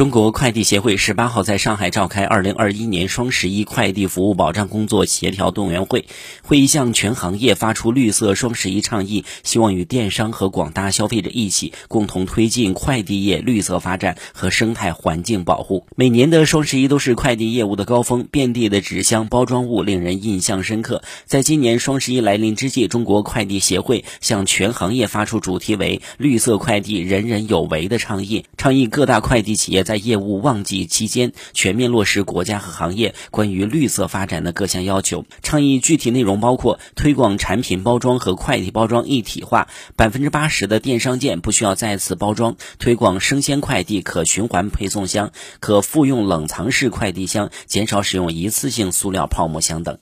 中国快递协会十八号在上海召开二零二一年双十一快递服务保障工作协调动员会，会议向全行业发出绿色双十一倡议，希望与电商和广大消费者一起，共同推进快递业绿色发展和生态环境保护。每年的双十一都是快递业务的高峰，遍地的纸箱包装物令人印象深刻。在今年双十一来临之际，中国快递协会向全行业发出主题为“绿色快递，人人有为”的倡议，倡议各大快递企业。在业务旺季期间，全面落实国家和行业关于绿色发展的各项要求。倡议具体内容包括推广产品包装和快递包装一体化，百分之八十的电商件不需要再次包装；推广生鲜快递可循环配送箱、可复用冷藏式快递箱，减少使用一次性塑料泡沫箱等。